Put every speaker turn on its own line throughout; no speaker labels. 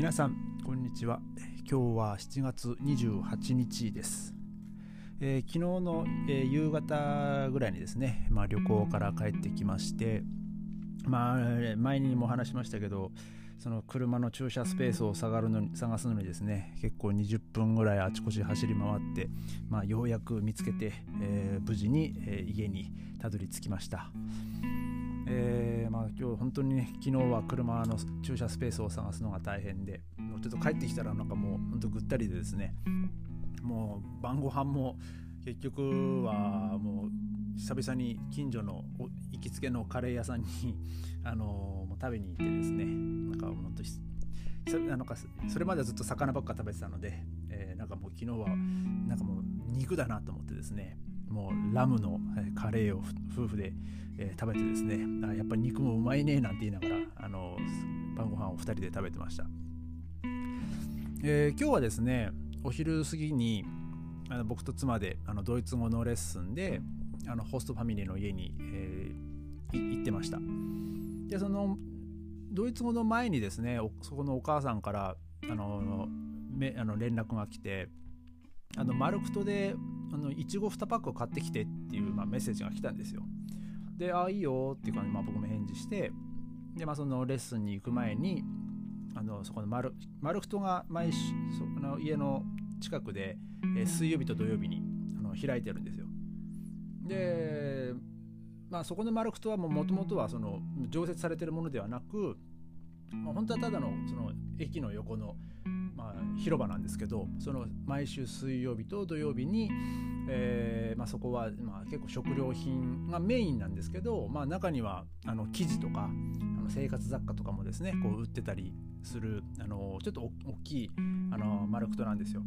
皆さんこんにちは今日は7月28日です、えー昨日の、えー夕方ぐらいにですね、まあ、旅行から帰ってきましてまあ前にも話しましたけどその車の駐車スペースを探るのに探すのにですね結構20分ぐらいあちこち走り回って、まあ、ようやく見つけて、えー無事に、えー家にたどり着きました。えーまあ、今日本当にね昨日は車の駐車スペースを探すのが大変でもうちょっと帰ってきたらなんかもう本当ぐったりでですねもう晩ご飯も結局はもう久々に近所の行きつけのカレー屋さんに、あのもう食べに行ってですねなんか本当なんかそれまではずっと魚ばっか食べてたので、えーなんかもう昨日はなんかもう肉だなと思ってですねもうラムのカレーを夫婦で、えー食べてですねあやっぱり肉もうまいねなんて言いながらあの晩ご飯を2人で食べてました、えー今日はですねお昼過ぎにあの僕と妻であのドイツ語のレッスンであのホストファミリーの家に、えー行ってました。でそのドイツ語の前にですねそこのお母さんからあのめあの連絡が来てあのマルクトであのいちご2パックを買ってきてっていう、まあ、メッセージが来たんですよ。で、ああ、いいよっていう感じで、まあ、僕も返事して、で、まあ、そのレッスンに行く前に、あのそこのマルマルクトが毎週そこの家の近くで、えー水曜日と土曜日にあの開いてるんですよ。で、まあ、そこのマルクトはもともとはその常設されてるものではなく、まあ、本当はただのその駅の横の、まあ、広場なんですけどその毎週水曜日と土曜日に、えーまあ、そこは、まあ、結構食料品がメインなんですけど、まあ、中にはあの生地とかあの生活雑貨とかもですねこう売ってたりするあのちょっと大きいあのマルクトなんですよ。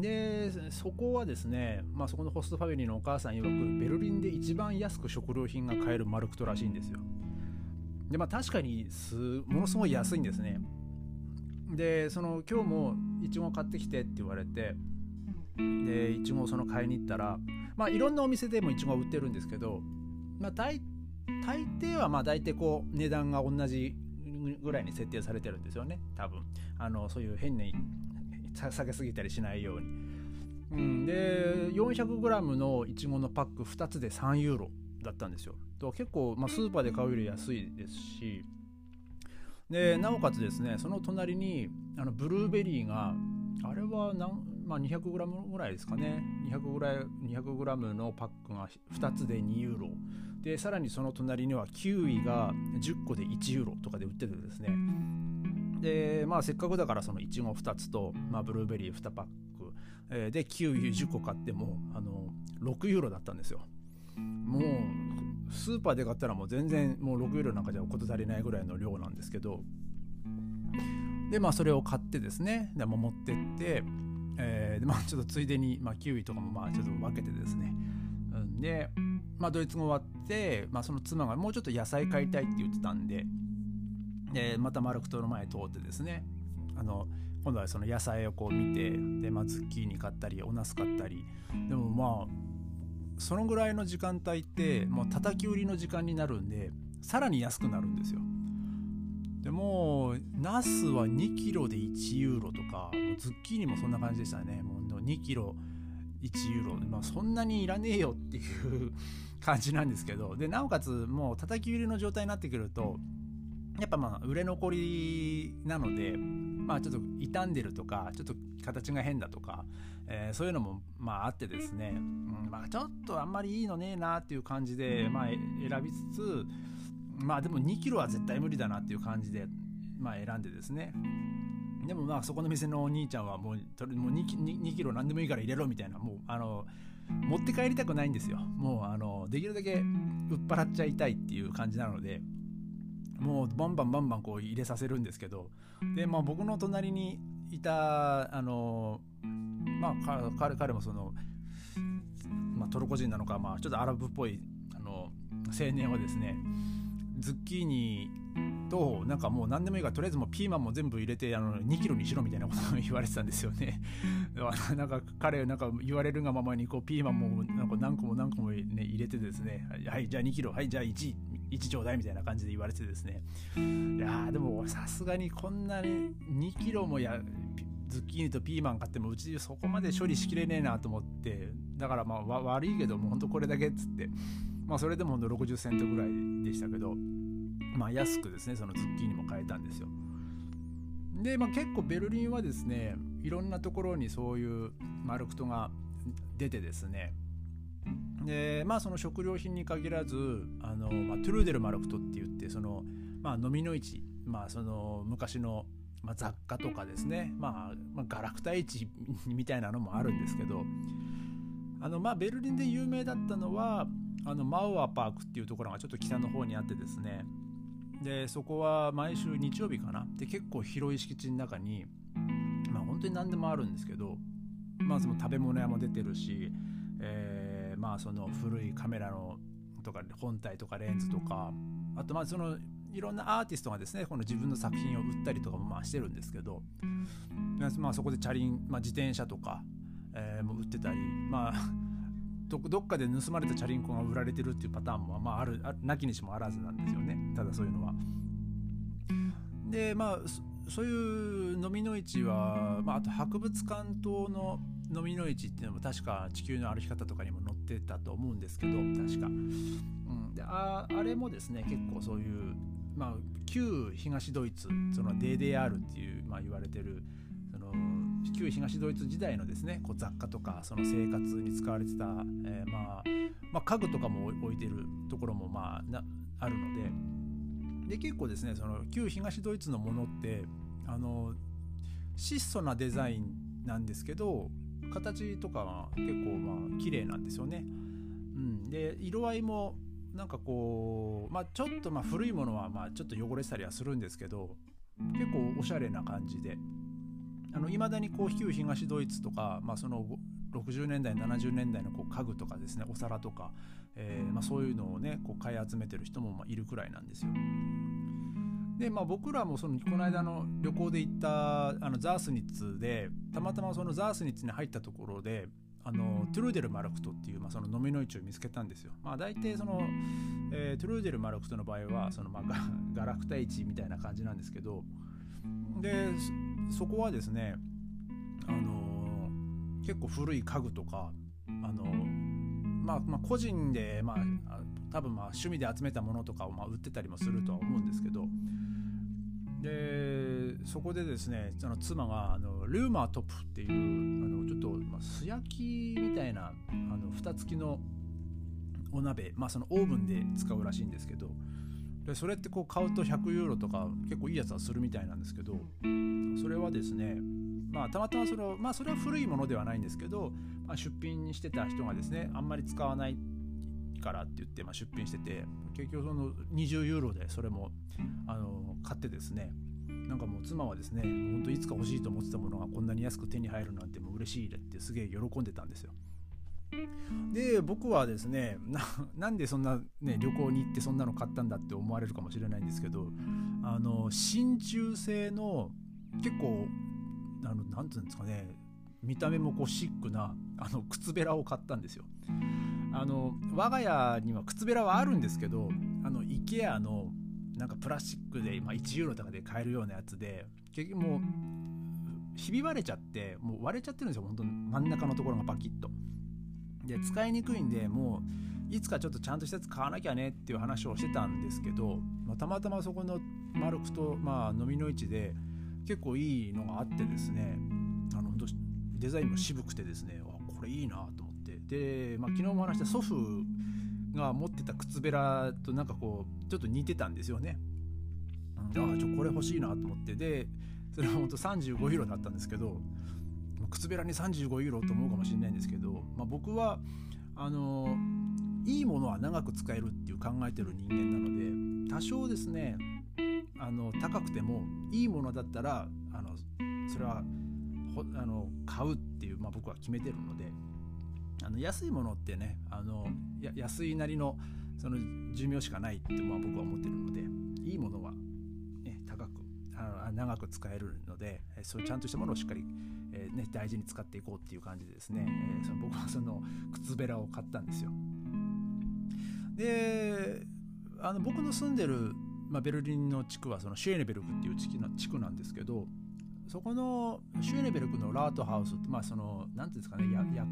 でそこはですね、まあ、そこのホストファミリーのお母さん曰くベルリンで一番安く食料品が買えるマルクトらしいんですよ。でまあ確かにすものすごい安いんですね。でその今日もいちご買ってきてって言われてでいちごをその買いに行ったらまあいろんなお店でもいちご売ってるんですけど、まあ、大大抵はまあ大体こう値段が同じぐらいに設定されてるんですよね多分あのそういう変に下げすぎたりしないように。うん、で 400g のいちごのパック2つで3ユーロだったんですよ。結構、まあ、スーパーで買うより安いですしでなおかつですねその隣にあのブルーベリーがあれはまあ、200g ぐらいですかね。200g, ぐらい 200g のパックが2つで2ユーロ。でさらにその隣にはキウイが10個で1ユーロとかで売っててですね。でまあせっかくだからそのいちご2つと、まあ、ブルーベリー2パック、えーでキウイ10個買ってもあの6ユーロだったんですよ。もうスーパーで買ったらもう全然もう6ユーロなんかじゃ事足りないぐらいの量なんですけど。でまあそれを買ってですねで、まあ、持ってって、えーでまあちょっとついでに、まあ、キウイとかもまあちょっと分けてですね、うん、で、まあ、ドイツ語終わって、まあ、その妻がもうちょっと野菜買いたいって言ってたんででまたマルクトの前通ってですねあの今度はその野菜をこう見てで、まあ、ズッキーニ買ったりおナス買ったりでもまあそのぐらいの時間帯ってもう叩き売りの時間になるんでさらに安くなるんですよ。でもうナスは2キロで1ユーロとかもうズッキーニもそんな感じでしたね。もう2キロ1ユーロ、まあ、そんなにいらねえよっていう感じなんですけど。でなおかつもう叩き売りの状態になってくるとやっぱまあ売れ残りなのでまあちょっと傷んでるとかちょっと形が変だとか、えーそういうのもまああってですね、うん。まあ、ちょっとあんまりいいのねえなっていう感じで、まあ、選びつつまあでも2キロは絶対無理だなっていう感じで、まあ、選んでですね。でもまあそこの店のお兄ちゃんはもうもう 2, キ2キロ何でもいいから入れろみたいなもうあの持って帰りたくないんですよ。もうあのできるだけ売っ払っちゃいたいっていう感じなのでもうバンバンバンバンこう入れさせるんですけどで、まあ、僕の隣にいたあのまあか彼彼もその、まあ、トルコ人なのか、まあ、ちょっとアラブっぽいあの青年はですねズッキーニとなんかもう何でもいいからとりあえずもうピーマンも全部入れてあの2キロにしろみたいなことを言われてたんですよね。なんか彼なんか言われるがままにこうピーマンもなんか何個も何個も、ね、入れてですねはいじゃあ2キロはいじゃあ1 1ちょうだいみたいな感じで言われてですねいやでもさすがにこんなに2キロもやズッキーニとピーマン買ってもうちそこまで処理しきれねえなと思ってだからまあ悪いけどもうほんとこれだけっつってまあそれでもほんと60セントぐらいでしたけどまあ安くですねそのズッキーニも買えたんですよ。でまあ結構ベルリンはですねいろんなところにそういうマルクトが出てですねでまあその食料品に限らずあの、まあ、トゥルーデルマルクトって言ってその、まあ、飲みの市、まあ、その昔の、まあ、雑貨とかですね、まあ、まあ、ガラクタ市みたいなのもあるんですけどあの、まあ、ベルリンで有名だったのはあのマウアパークっていうところがちょっと北の方にあってですね。でそこは毎週日曜日かな。で結構広い敷地の中にまあ本当に何でもあるんですけどまあその食べ物屋も出てるし、えーまあその古いカメラのとか本体とかレンズとかあとまあそのいろんなアーティストがですねこの自分の作品を売ったりとかもまあしてるんですけど、まあ、そこでチャリン、まあ、自転車とか、えー、も売ってたりまあどどっかで盗まれたチャリンコが売られてるっていうパターンもまああるなきにしもあらずなんですよね。ただそういうのは。でまあそういう飲みの市は、まあ、あと博物館等の飲みの市っていうのも確か地球の歩き方とかにも載ってたと思うんですけど確か、うん、でああれもですね結構そういうまあ旧東ドイツその DDR っていう、まあ、言われてるその旧東ドイツ時代のですねこう雑貨とかその生活に使われてた、えー、まあ、まあ、家具とかも置いてるところもまああるのでで結構ですねその旧東ドイツのものってあの質素なデザインなんですけど形とかは結構まあ綺麗なんですよね。うん、で色合いもなんかこう、まあ、ちょっとまあ古いものはまあちょっと汚れてたりはするんですけど結構おしゃれな感じでいまだにこう旧東ドイツとか、まあ、その60年代70年代のこう家具とかですねお皿とか、えーまあ、そういうのをねこう買い集めてる人もまあいるくらいなんですよ。でまあ僕らもそのこの間の旅行で行ったあのザースニッツでたまたまそのザースニッツに入ったところであの Trödelmarkt っていう、まあ、その蚤の市を見つけたんですよ。まあ、大体その、えー、 Trödelmarkt の場合はその、まあ、ガラクタ市みたいな感じなんですけど。でそこはですね、あのー、結構古い家具とか、あのー、まあ、まあ個人で、まあ、多分まあ趣味で集めたものとかをまあ売ってたりもするとは思うんですけど。でそこでですねあの妻があのルーマートップっていうと、まあ、素焼きみたいなあの蓋付きのお鍋、まあ、そのオーブンで使うらしいんですけどでそれってこう買うと100ユーロとか結構いいやつはするみたいなんですけどそれはですねまあたまたまそのまあそれは古いものではないんですけど、まあ、出品してた人がですねあんまり使わないからって言って、まあ、出品してて結局その20ユーロでそれもあの買ってですねなんかもう妻はですね本当いつか欲しいと思ってたものがこんなに安く手に入るなんてもう嬉しいってすげえ喜んでたんですよ。で僕はですねなんでそんな、ね、旅行に行ってそんなの買ったんだって思われるかもしれないんですけどあの真鍮製の結構あのなんていうんですかね見た目もこうシックなあの靴べらを買ったんですよ。あの我が家には靴べらはあるんですけどあの IKEA のなんかプラスチックで、まあ、1ユーロとかで買えるようなやつで結局もうひび割れちゃってもう割れちゃってるんですよ。本当に。真ん中のところがパキッと。で使いにくいんでもういつかちょっとちゃんとしたやつ買わなきゃねっていう話をしてたんですけど、まあ、たまたまそこのマルクと、まあ、飲みの市で結構いいのがあってですねあのデザインも渋くてですねあこれいいなと思って。で、まあ、昨日も話した祖父が持ってた靴べらとなんかこうちょっと似てたんですよね。ああちょこれ欲しいなと思って。でそれは本当35ユーロだったんですけど靴べらに35ユーロと思うかもしれないんですけど、まあ、僕はあのいいものは長く使えるっていう考えてる人間なので多少ですねあの高くてもいいものだったらあのそれはあの買うっていう、まあ、僕は決めてるのであの安いものってねあの安いなりのその寿命しかないって、まあ、僕は思ってるのでいいものは、ね、高くあ長く使えるのでそうちゃんとしたものをしっかり、えー、ね、大事に使っていこうっていう感じでですね、えー、その僕はその靴べらを買ったんですよ。であの僕の住んでる、まあ、ベルリンの地区はそのシュエネベルクっていう地区地区なんですけどそこのシュエネベルクのラートハウスってまあその何ていうんですかね役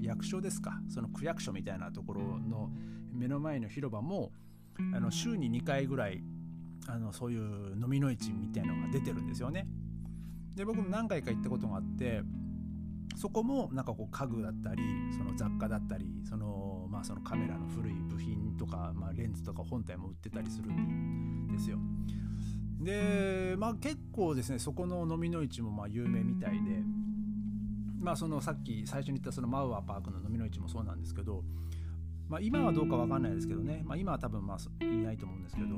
役所ですかその区役所みたいなところの目の前の広場もあの週に2回ぐらいあのそういう飲みの市みたいのが出てるんですよね。で僕も何回か行ったことがあってそこもなんかこう家具だったりその雑貨だったりその,、まあ、そのカメラの古い部品とか、まあ、レンズとか本体も売ってたりするんですよ。でまあ結構ですねそこの飲みの市もまあ有名みたいでまあそのさっき最初に言ったそのマウアーパークの飲みの市もそうなんですけど、まあ、今はどうか分かんないですけどね、まあ、今は多分まあいないと思うんですけど、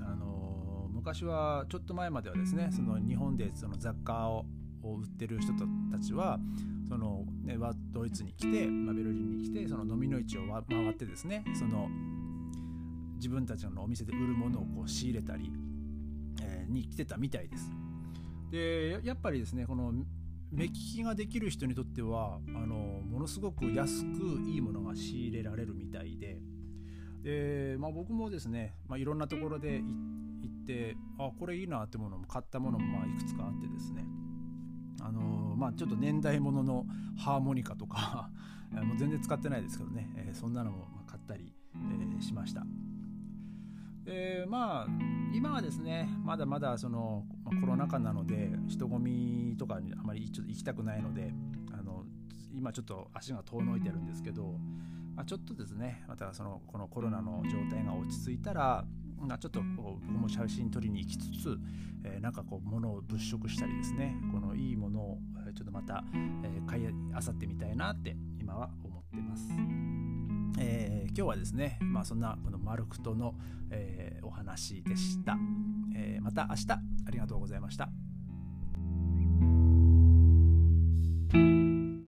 あのー、昔はちょっと前まではですねその日本でその雑貨を売ってる人たちはその、ね、ドイツに来て、まあ、ベルリンに来てその飲みの市を回ってですねその自分たちのお店で売るものをこう仕入れたり、に来てたみたいです。でやっぱりですねこの目利きができる人にとってはあのものすごく安くいいものが仕入れられるみたいでで、まあ、僕もですね、まあ、いろんなところで行ってあこれいいなってものも買ったものもまあいくつかあってですねあのまあ、ちょっと年代物のハーモニカとか もう全然使ってないですけどね、えー、そんなのも買ったり、えー、しました。でまあ今はですねまだまだその、コロナ禍なので人混みとかにあまりちょっと行きたくないのであの今ちょっと足が遠のいてるんですけど、まあ、ちょっとですねまたそのこのコロナの状態が落ち着いたらまあ、ちょっとこう僕も写真撮りに行きつつ、えー、なんかこう物を物色したりですねこのいいものをちょっとまた、えー、買いあさってみたいなって今は思ってます。えー、今日はですね、まあ、そんなこのマルクトの、えー、お話でした、えー、また明日ありがとうございました。